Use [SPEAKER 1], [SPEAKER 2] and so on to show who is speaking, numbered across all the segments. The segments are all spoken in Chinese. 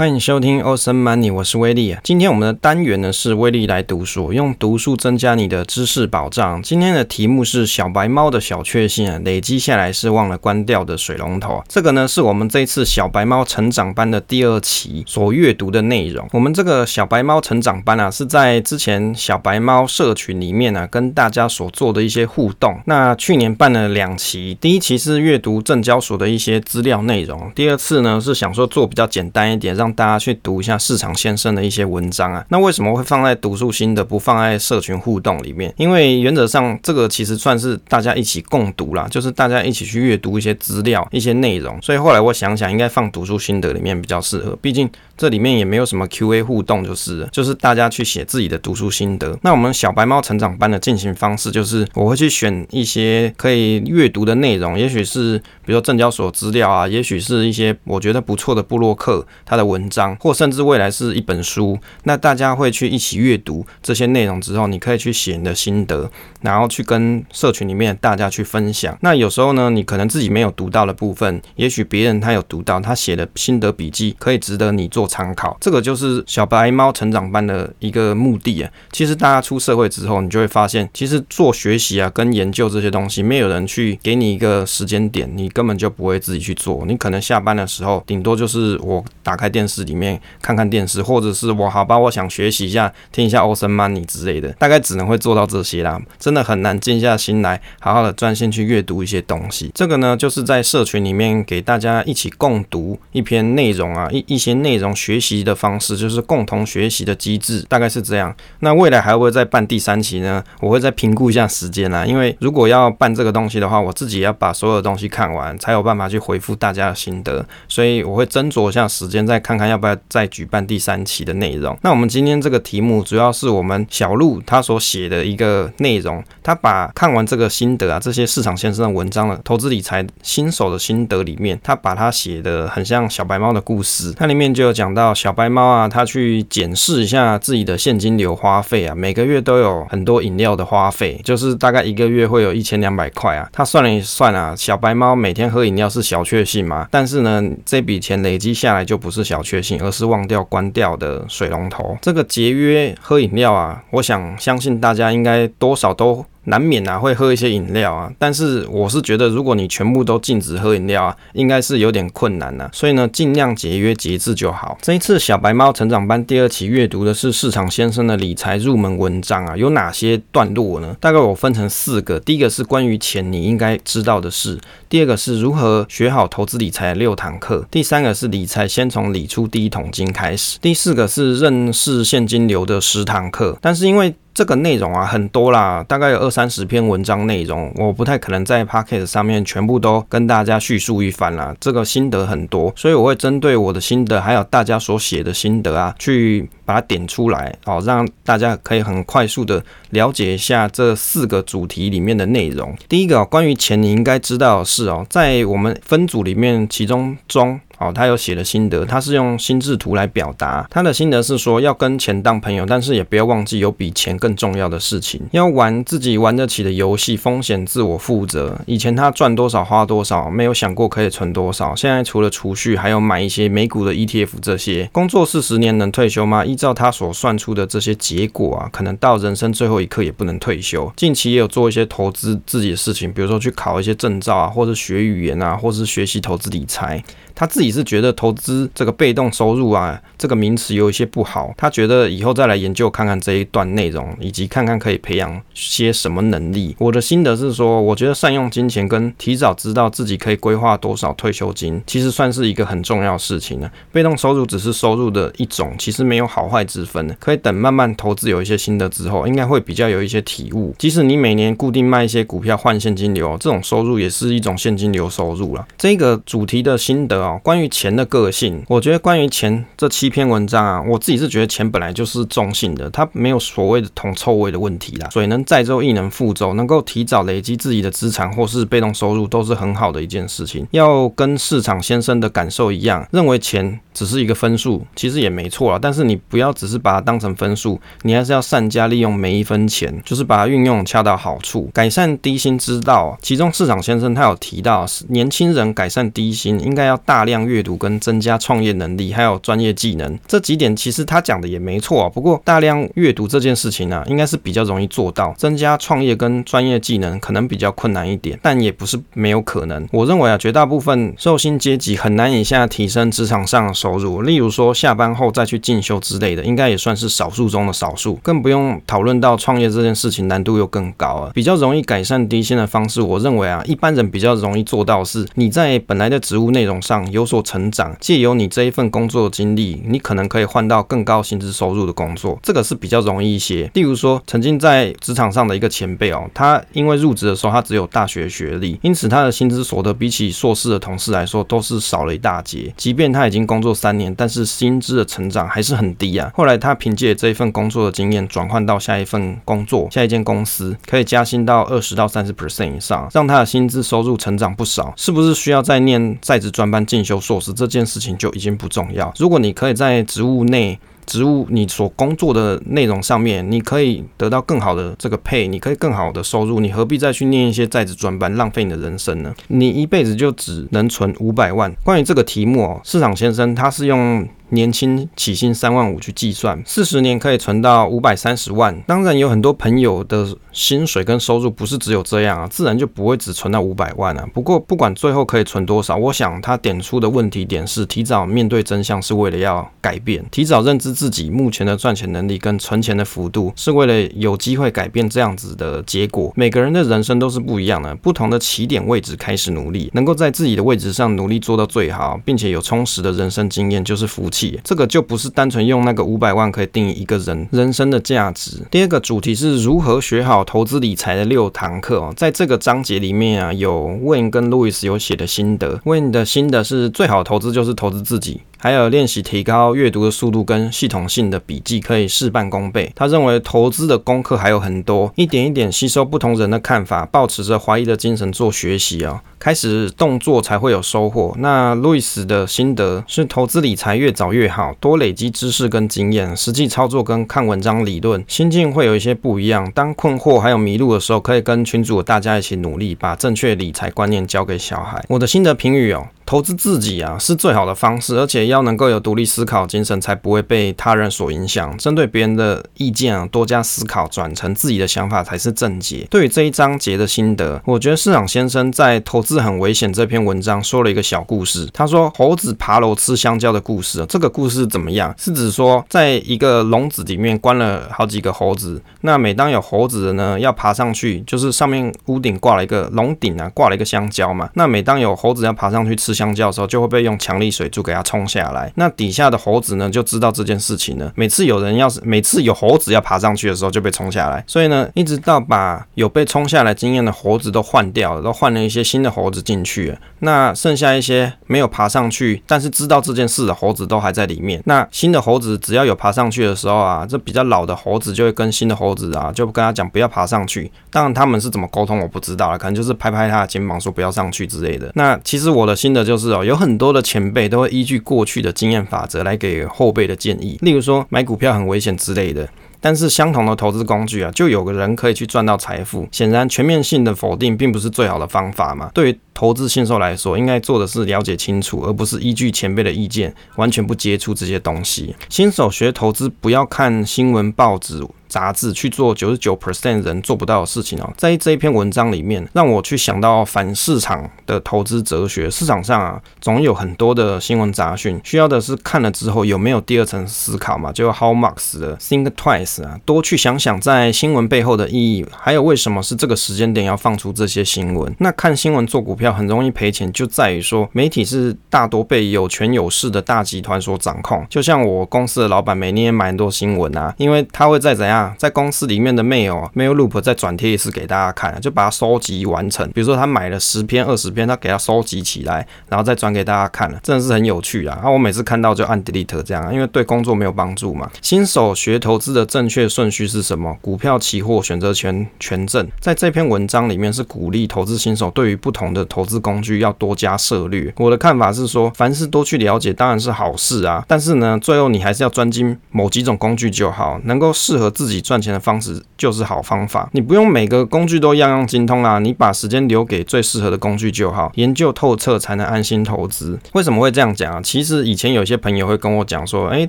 [SPEAKER 1] 欢迎收听 Awesome Money，我是威力。今天我们的单元呢是威力来读书，用读书增加你的知识保障。今天的题目是小白猫的小确幸啊，累积下来是忘了关掉的水龙头。这个呢是我们这次小白猫成长班的第二期所阅读的内容。我们这个小白猫成长班啊，是在之前小白猫社群里面呢、啊、跟大家所做的一些互动。那去年办了两期，第一期是阅读证交所的一些资料内容，第二次呢是想说做比较简单一点，让大家去读一下市场先生的一些文章啊，那为什么会放在读书心得，不放在社群互动里面？因为原则上这个其实算是大家一起共读啦，就是大家一起去阅读一些资料、一些内容。所以后来我想想，应该放读书心得里面比较适合，毕竟这里面也没有什么 QA 互动，就是就是大家去写自己的读书心得。那我们小白猫成长班的进行方式就是，我会去选一些可以阅读的内容，也许是比如说证交所资料啊，也许是一些我觉得不错的布洛克他的文文章。或甚至未来是一本书，那大家会去一起阅读这些内容之后，你可以去写你的心得，然后去跟社群里面大家去分享。那有时候呢，你可能自己没有读到的部分，也许别人他有读到，他写的心得笔记可以值得你做参考。这个就是小白猫成长班的一个目的啊。其实大家出社会之后，你就会发现，其实做学习啊跟研究这些东西，没有人去给你一个时间点，你根本就不会自己去做。你可能下班的时候，顶多就是我打开电电视里面。看看电视，或者是我好吧，我想学习一下，听一下 Awesome Money 之类的，大概只能会做到这些啦。真的很难静下心来，好好的专心去阅读一些东西。这个呢，就是在社群里面给大家一起共读一篇内容啊，一一些内容学习的方式，就是共同学习的机制，大概是这样。那未来还会不会再办第三期呢？我会再评估一下时间啦，因为如果要办这个东西的话，我自己要把所有的东西看完，才有办法去回复大家的心得，所以我会斟酌一下时间，再看看要不要。再举办第三期的内容。那我们今天这个题目主要是我们小鹿他所写的一个内容。他把看完这个心得啊，这些市场先生的文章的投资理财新手的心得里面，他把它写的很像小白猫的故事。它里面就有讲到小白猫啊，他去检视一下自己的现金流花费啊，每个月都有很多饮料的花费，就是大概一个月会有一千两百块啊。他算了一算啊，小白猫每天喝饮料是小确幸嘛，但是呢，这笔钱累积下来就不是小确幸，而是忘掉关掉的水龙头，这个节约喝饮料啊，我想相信大家应该多少都。难免啊，会喝一些饮料啊，但是我是觉得，如果你全部都禁止喝饮料啊，应该是有点困难呐。所以呢，尽量节约节制就好。这一次小白猫成长班第二期阅读的是市场先生的理财入门文章啊，有哪些段落呢？大概我分成四个，第一个是关于钱你应该知道的事，第二个是如何学好投资理财六堂课，第三个是理财先从理出第一桶金开始，第四个是认识现金流的十堂课。但是因为这个内容啊很多啦，大概有二三十篇文章内容，我不太可能在 Podcast 上面全部都跟大家叙述一番啦。这个心得很多，所以我会针对我的心得，还有大家所写的心得啊，去把它点出来哦，让大家可以很快速的了解一下这四个主题里面的内容。第一个，关于钱你应该知道的事哦，在我们分组里面，其中中。哦，他有写了心得，他是用心智图来表达他的心得是说，要跟钱当朋友，但是也不要忘记有比钱更重要的事情，要玩自己玩得起的游戏，风险自我负责。以前他赚多少花多少，没有想过可以存多少。现在除了储蓄，还有买一些美股的 ETF 这些。工作四十年能退休吗？依照他所算出的这些结果啊，可能到人生最后一刻也不能退休。近期也有做一些投资自己的事情，比如说去考一些证照啊，或者学语言啊，或是学习投资理财。他自己是觉得投资这个被动收入啊，这个名词有一些不好。他觉得以后再来研究看看这一段内容，以及看看可以培养些什么能力。我的心得是说，我觉得善用金钱跟提早知道自己可以规划多少退休金，其实算是一个很重要的事情呢。被动收入只是收入的一种，其实没有好坏之分。可以等慢慢投资有一些心得之后，应该会比较有一些体悟。即使你每年固定卖一些股票换现金流，这种收入也是一种现金流收入了。这个主题的心得啊。关于钱的个性，我觉得关于钱这七篇文章啊，我自己是觉得钱本来就是中性的，它没有所谓的铜臭味的问题啦。水能载舟，亦能覆舟，能够提早累积自己的资产或是被动收入，都是很好的一件事情。要跟市场先生的感受一样，认为钱只是一个分数，其实也没错啊。但是你不要只是把它当成分数，你还是要善加利用每一分钱，就是把它运用恰到好处，改善低薪之道。其中市场先生他有提到，年轻人改善低薪应该要大量阅读跟增加创业能力，还有专业技能。这几点其实他讲的也没错。不过大量阅读这件事情呢、啊，应该是比较容易做到，增加创业跟专业技能可能比较困难一点，但也不是没有可能。我认为啊，绝大部分受薪阶级很难以下提升职场上的收入，例如说下班后再去进修之类的，应该也算是少数中的少数。更不用讨论到创业这件事情难度又更高了。比较容易改善低薪的方式，我认为啊，一般人比较容易做到是你在本来的职务内容上有所成长，借由你这一份工作的经历，你可能可以换到更高薪资收入的工作，这个是比较容易一些。例如说，曾经在职场上的一个前辈哦，他因为入职的时候他只有大学学历，因此他的薪资所得比起硕士的同事来说都是少了一大截。即便他已经工作三年，但是薪资的成长还是很低后来他凭借这一份工作的经验转换到下一份工作，下一间公司可以加薪到二十到三十 percent 以上，让他的薪资收入成长不少。是不是需要再念在职专班进修硕士？这件事情就已经不重要。如果你可以在职务内，职务你所工作的内容上面，你可以得到更好的这个 pay，你可以更好的收入，你何必再去念一些在职专班，浪费你的人生呢？你一辈子就只能存五百万。关于这个题目哦，市场先生他是用。年轻起薪三万五去计算，四十年可以存到五百三十万。当然有很多朋友的薪水跟收入不是只有这样啊，自然就不会只存到五百万啊。不过不管最后可以存多少，我想他点出的问题点是提早面对真相，是为了要改变，提早认知自己目前的赚钱能力跟存钱的幅度，是为了有机会改变这样子的结果。每个人的人生都是不一样的，不同的起点位置开始努力，能够在自己的位置上努力做到最好，并且有充实的人生经验，就是福气。这个就不是单纯用那个五百万可以定义一个人人生的价值。第二个主题是如何学好投资理财的六堂课哦，在这个章节里面啊，有 Win 跟 Louis 有写的心得。Win 的心得是最好投资就是投资自己。还有练习提高阅读的速度跟系统性的笔记，可以事半功倍。他认为投资的功课还有很多，一点一点吸收不同人的看法，抱持着怀疑的精神做学习啊，开始动作才会有收获。那路易斯的心得是投资理财越早越好，多累积知识跟经验，实际操作跟看文章理论，心境会有一些不一样。当困惑还有迷路的时候，可以跟群主大家一起努力，把正确理财观念交给小孩。我的心得评语哦。投资自己啊，是最好的方式，而且要能够有独立思考精神，才不会被他人所影响。针对别人的意见啊，多加思考，转成自己的想法才是正解。对于这一章节的心得，我觉得市场先生在《投资很危险》这篇文章说了一个小故事。他说猴子爬楼吃香蕉的故事。这个故事怎么样？是指说，在一个笼子里面关了好几个猴子，那每当有猴子的呢要爬上去，就是上面屋顶挂了一个笼顶啊，挂了一个香蕉嘛。那每当有猴子要爬上去吃。香蕉的时候就会被用强力水柱给它冲下来，那底下的猴子呢就知道这件事情了。每次有人要是每次有猴子要爬上去的时候就被冲下来，所以呢，一直到把有被冲下来经验的猴子都换掉了，都换了一些新的猴子进去。那剩下一些没有爬上去，但是知道这件事的猴子都还在里面。那新的猴子只要有爬上去的时候啊，这比较老的猴子就会跟新的猴子啊，就跟他讲不要爬上去。当然他们是怎么沟通我不知道了，可能就是拍拍他的肩膀说不要上去之类的。那其实我的新的就是哦，有很多的前辈都会依据过去的经验法则来给后辈的建议，例如说买股票很危险之类的。但是相同的投资工具啊，就有个人可以去赚到财富。显然，全面性的否定并不是最好的方法嘛。对于投资新手来说，应该做的是了解清楚，而不是依据前辈的意见，完全不接触这些东西。新手学投资，不要看新闻报纸。杂志去做九十九 percent 人做不到的事情哦，在这一篇文章里面，让我去想到反市场的投资哲学。市场上啊，总有很多的新闻杂讯，需要的是看了之后有没有第二层思考嘛？就 How Marks 的 Think Twice 啊，多去想想在新闻背后的意义，还有为什么是这个时间点要放出这些新闻。那看新闻做股票很容易赔钱，就在于说媒体是大多被有权有势的大集团所掌控。就像我公司的老板每年买很多新闻啊，因为他会在怎样。在公司里面的 mail 啊 mail loop 再转贴一次给大家看，就把它收集完成。比如说他买了十篇、二十篇，他给他收集起来，然后再转给大家看，真的是很有趣啊！啊我每次看到就按 delete 这样，因为对工作没有帮助嘛。新手学投资的正确顺序是什么？股票、期货、选择权、权证。在这篇文章里面是鼓励投资新手对于不同的投资工具要多加涉略。我的看法是说，凡事多去了解当然是好事啊，但是呢，最后你还是要专精某几种工具就好，能够适合自己自己赚钱的方式就是好方法。你不用每个工具都样样精通啊，你把时间留给最适合的工具就好，研究透彻才能安心投资。为什么会这样讲啊？其实以前有些朋友会跟我讲说，诶，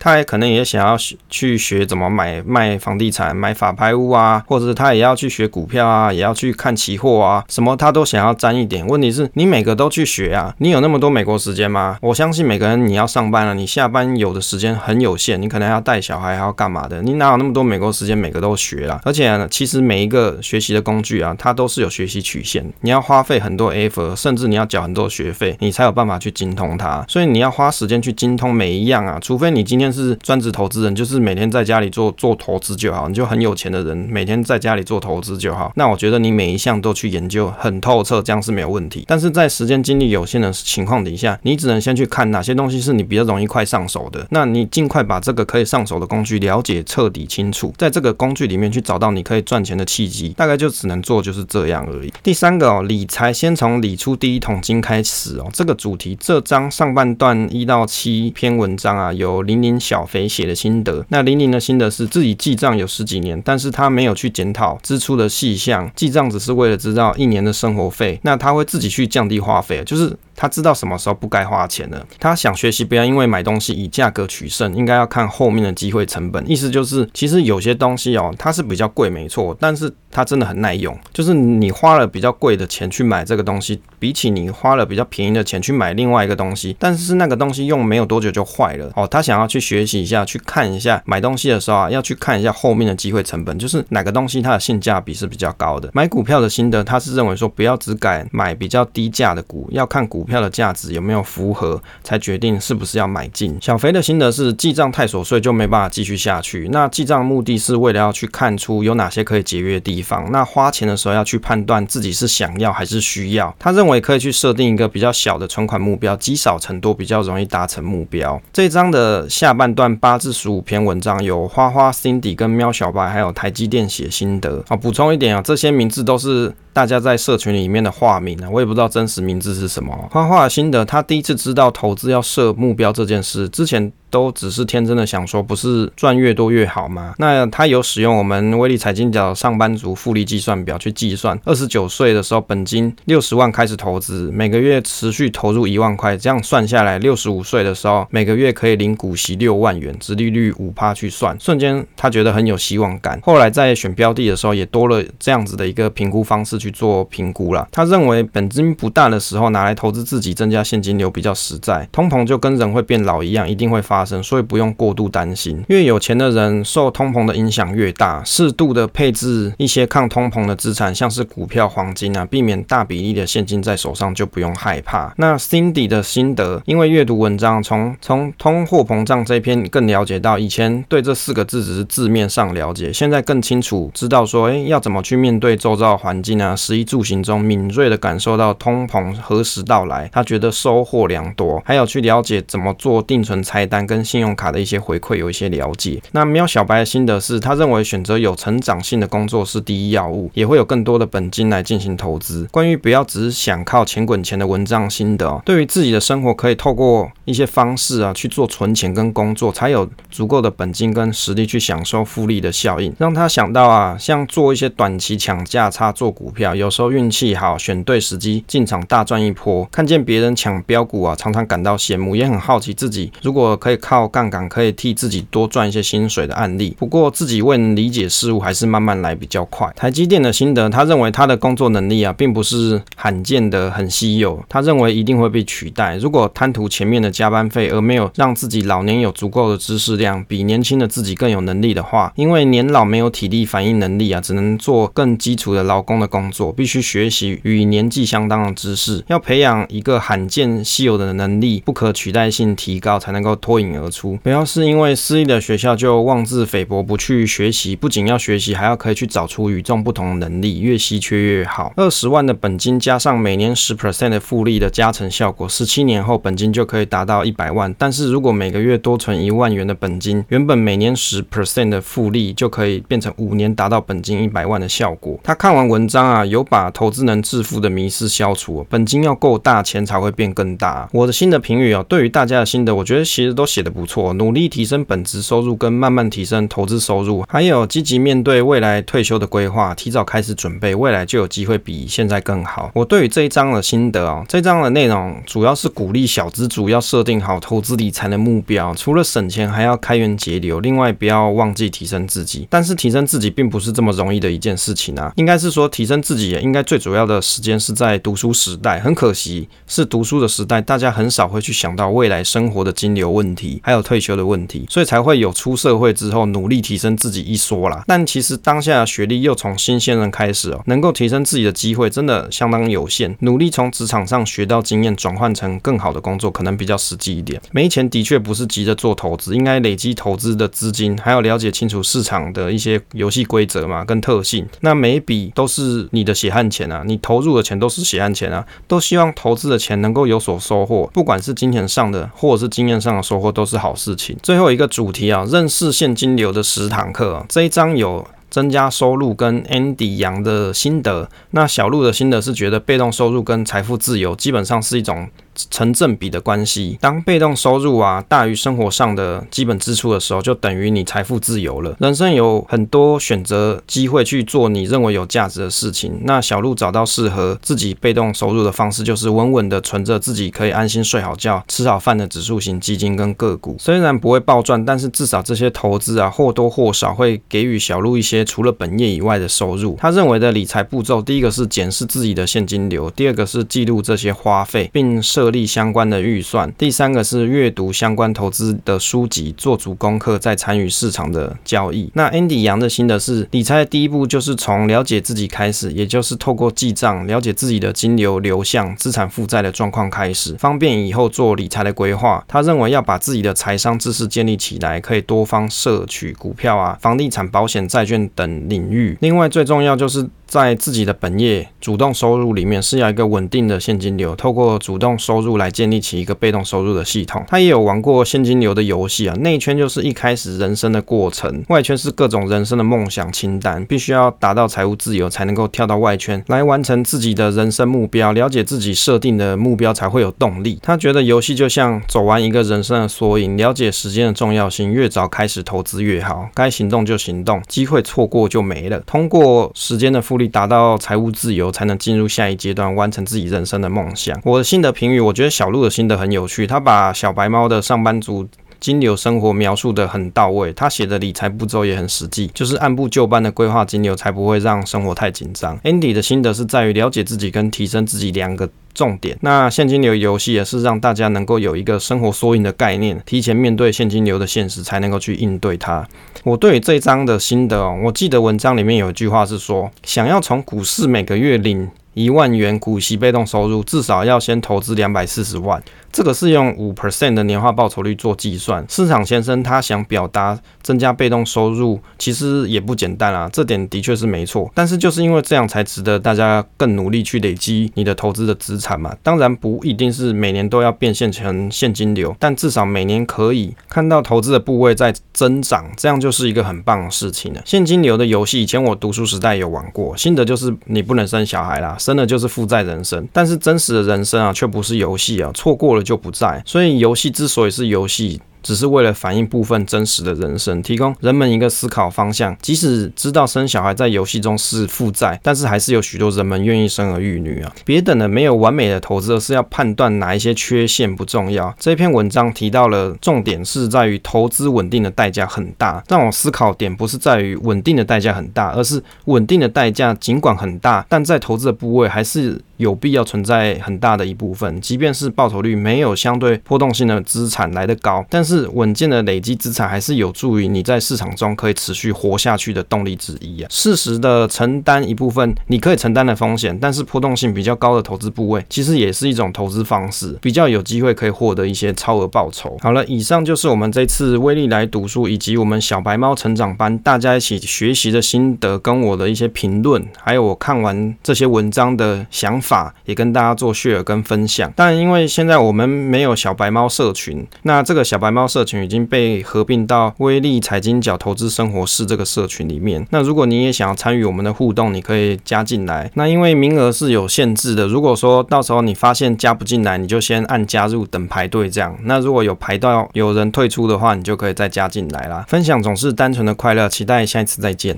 [SPEAKER 1] 他也可能也想要去学怎么买卖房地产、买法拍屋啊，或者他也要去学股票啊，也要去看期货啊，什么他都想要沾一点。问题是，你每个都去学啊，你有那么多美国时间吗？我相信每个人你要上班了，你下班有的时间很有限，你可能要带小孩，还要干嘛的？你哪有那么多美国时间，每个都学啦？而且呢，其实每一个学习的工具啊，它都是有学习曲线，你要花费很多 effort，甚至你要缴很多学费，你才有办法去精通它。所以你要花时间去精通每一样啊，除非你今天是专职投资人，就是每天在家里做做投资就好，你就很有钱的人，每天在家里做投资就好。那我觉得你每一项都去研究很透彻，这样是没有问题。但是在时间精力有限的情况底下，你只能先去看哪些东西是你比较容易快上手的，那你尽快把这个可以上手的工具了解彻底清楚，在这这个工具里面去找到你可以赚钱的契机，大概就只能做就是这样而已。第三个哦，理财先从理出第一桶金开始哦，这个主题这章上半段一到七篇文章啊，有玲玲小肥写的心得。那玲玲的心得是自己记账有十几年，但是他没有去检讨支出的细项，记账只是为了知道一年的生活费，那他会自己去降低花费，就是。他知道什么时候不该花钱了。他想学习，不要因为买东西以价格取胜，应该要看后面的机会成本。意思就是，其实有些东东西哦，它是比较贵，没错，但是它真的很耐用。就是你花了比较贵的钱去买这个东西，比起你花了比较便宜的钱去买另外一个东西，但是那个东西用没有多久就坏了哦。他想要去学习一下，去看一下买东西的时候啊，要去看一下后面的机会成本，就是哪个东西它的性价比是比较高的。买股票的心得，他是认为说，不要只敢买比较低价的股，要看股票的价值有没有符合，才决定是不是要买进。小肥的心得是记账太琐碎就没办法继续下去。那记账目的是为了要去看出有哪些可以节约的地方。那花钱的时候要去判断自己是想要还是需要。他认为可以去设定一个比较小的存款目标，积少成多，比较容易达成目标。这一章的下半段八至十五篇文章有花花、Cindy 跟喵小白，还有台积电写心得。啊，补充一点啊，这些名字都是。大家在社群里面的化名啊，我也不知道真实名字是什么。花花的心得，他第一次知道投资要设目标这件事，之前。都只是天真的想说，不是赚越多越好吗？那他有使用我们威力财经角上班族复利计算表去计算，二十九岁的时候本金六十万开始投资，每个月持续投入一万块，这样算下来，六十五岁的时候每个月可以领股息六万元，直利率五趴去算，瞬间他觉得很有希望感。后来在选标的的时候，也多了这样子的一个评估方式去做评估了。他认为本金不大的时候拿来投资自己，增加现金流比较实在。通膨就跟人会变老一样，一定会发。生，所以不用过度担心。越有钱的人受通膨的影响越大，适度的配置一些抗通膨的资产，像是股票、黄金啊，避免大比例的现金在手上，就不用害怕。那 Cindy 的心得，因为阅读文章，从从通货膨胀这篇更了解到，以前对这四个字只是字面上了解，现在更清楚知道说，诶，要怎么去面对周遭环境啊，啊食衣住行中敏锐的感受到通膨何时到来，他觉得收获良多，还有去了解怎么做定存菜单。跟信用卡的一些回馈有一些了解。那喵小白的心得是，他认为选择有成长性的工作是第一要务，也会有更多的本金来进行投资。关于不要只是想靠钱滚钱的文章心得，对于自己的生活可以透过一些方式啊去做存钱跟工作，才有足够的本金跟实力去享受复利的效应。让他想到啊，像做一些短期抢价差做股票，有时候运气好，选对时机进场大赚一波。看见别人抢标股啊，常常感到羡慕，也很好奇自己如果可以。靠杠杆可以替自己多赚一些薪水的案例，不过自己未能理解事物，还是慢慢来比较快。台积电的心得，他认为他的工作能力啊，并不是罕见的很稀有，他认为一定会被取代。如果贪图前面的加班费，而没有让自己老年有足够的知识量，比年轻的自己更有能力的话，因为年老没有体力反应能力啊，只能做更基础的劳工的工作，必须学习与年纪相当的知识，要培养一个罕见稀有的能力，不可取代性提高，才能够脱颖而出，不要是因为私立的学校就妄自菲薄，不去去学习，不仅要学习，还要可以去找出与众不同的能力，越稀缺越好。二十万的本金加上每年十 percent 的复利的加成效果，十七年后本金就可以达到一百万。但是如果每个月多存一万元的本金，原本每年十 percent 的复利就可以变成五年达到本金一百万的效果。他看完文章啊，有把投资能致富的迷思消除，本金要够大，钱才会变更大。我的新的评语哦，对于大家的心得，我觉得其实都写得不错，努力提升本职收入跟慢慢提升投资收入，还有积极面对未来退休的规划，提早开始准备，未来就有机会比现在更好。我对于这一章的心得哦，这章的内容主要是鼓励小资主要设定好投资理财的目标，除了省钱，还要开源节流，另外不要忘记提升自己。但是提升自己并不是这么容易的一件事情啊，应该是说提升自己也应该最主要的时间是在读书时代。很可惜，是读书的时代，大家很少会去想到未来生活的金流问题，还有退休的问题，所以才会有出社会之后努力提升自己一说啦。但其实当下学历又从新鲜人开始哦，能够提升自己的机会真的相当有限。努力从职场上学到经验，转换成更好的工作，可能比较实际一点。没钱的确不是急着做投资，应该累积投资的资金，还要了解清楚市场的一些游戏规则嘛，跟特性。那每一笔都是你的血汗钱啊，你投入的钱都是血汗钱啊，都希望投资的钱能够有所收获，不管是金钱上的或者是经验上的收获，都是好事情。最后一个主题啊，认识现金流的十堂课，这一章有。增加收入跟 Andy 杨的心得，那小鹿的心得是觉得被动收入跟财富自由基本上是一种。成正比的关系，当被动收入啊大于生活上的基本支出的时候，就等于你财富自由了。人生有很多选择机会去做你认为有价值的事情。那小鹿找到适合自己被动收入的方式，就是稳稳的存着自己可以安心睡好觉、吃好饭的指数型基金跟个股。虽然不会暴赚，但是至少这些投资啊或多或少会给予小鹿一些除了本业以外的收入。他认为的理财步骤，第一个是检视自己的现金流，第二个是记录这些花费，并设。设立相关的预算。第三个是阅读相关投资的书籍，做足功课，再参与市场的交易。那 Andy 杨的心得是，理财的第一步就是从了解自己开始，也就是透过记账，了解自己的金流流向、资产负债的状况开始，方便以后做理财的规划。他认为要把自己的财商知识建立起来，可以多方摄取股票啊、房地产、保险、债券等领域。另外最重要就是。在自己的本业主动收入里面是要一个稳定的现金流，透过主动收入来建立起一个被动收入的系统。他也有玩过现金流的游戏啊，内圈就是一开始人生的过程，外圈是各种人生的梦想清单，必须要达到财务自由才能够跳到外圈来完成自己的人生目标，了解自己设定的目标才会有动力。他觉得游戏就像走完一个人生的缩影，了解时间的重要性，越早开始投资越好，该行动就行动，机会错过就没了。通过时间的复力达到财务自由，才能进入下一阶段，完成自己人生的梦想。我的心得评语，我觉得小鹿的心得很有趣，他把小白猫的上班族金流生活描述得很到位，他写的理财步骤也很实际，就是按部就班的规划金流，才不会让生活太紧张。Andy 的心得是在于了解自己跟提升自己两个重点。那现金流游戏也是让大家能够有一个生活缩影的概念，提前面对现金流的现实，才能够去应对它。我对于这一章的心得哦，我记得文章里面有一句话是说，想要从股市每个月领一万元股息被动收入，至少要先投资两百四十万。这个是用五 percent 的年化报酬率做计算。市场先生他想表达增加被动收入，其实也不简单啊，这点的确是没错。但是就是因为这样，才值得大家更努力去累积你的投资的资产嘛。当然不一定是每年都要变现成现金流，但至少每年可以看到投资的部位在增长，这样就是一个很棒的事情了。现金流的游戏，以前我读书时代有玩过，心得就是你不能生小孩啦，生了就是负债人生。但是真实的人生啊，却不是游戏啊，错过了。就不在，所以游戏之所以是游戏，只是为了反映部分真实的人生，提供人们一个思考方向。即使知道生小孩在游戏中是负债，但是还是有许多人们愿意生儿育女啊！别等了，没有完美的投资，而是要判断哪一些缺陷不重要。这篇文章提到了重点是在于投资稳定的代价很大，让我思考点不是在于稳定的代价很大，而是稳定的代价尽管很大，但在投资的部位还是。有必要存在很大的一部分。即便是报酬率没有相对波动性的资产来得高，但是稳健的累积资产还是有助于你在市场中可以持续活下去的动力之一啊。适时的承担一部分你可以承担的风险，但是波动性比较高的投资部位，其实也是一种投资方式，比较有机会可以获得一些超额报酬。好了，以上就是我们这次威利来读书以及我们小白猫成长班大家一起学习的心得跟我的一些评论，还有我看完这些文章的想法，法也跟大家做 share 跟分享。但因为现在我们没有小白猫社群，那这个小白猫社群已经被合并到威利财经角投资生活室这个社群里面。那如果你也想要参与我们的互动，你可以加进来。那因为名额是有限制的，如果说到时候你发现加不进来，你就先按加入等排队这样。那如果有排到有人退出的话，你就可以再加进来啦。分享总是单纯的快乐，期待下一次再见。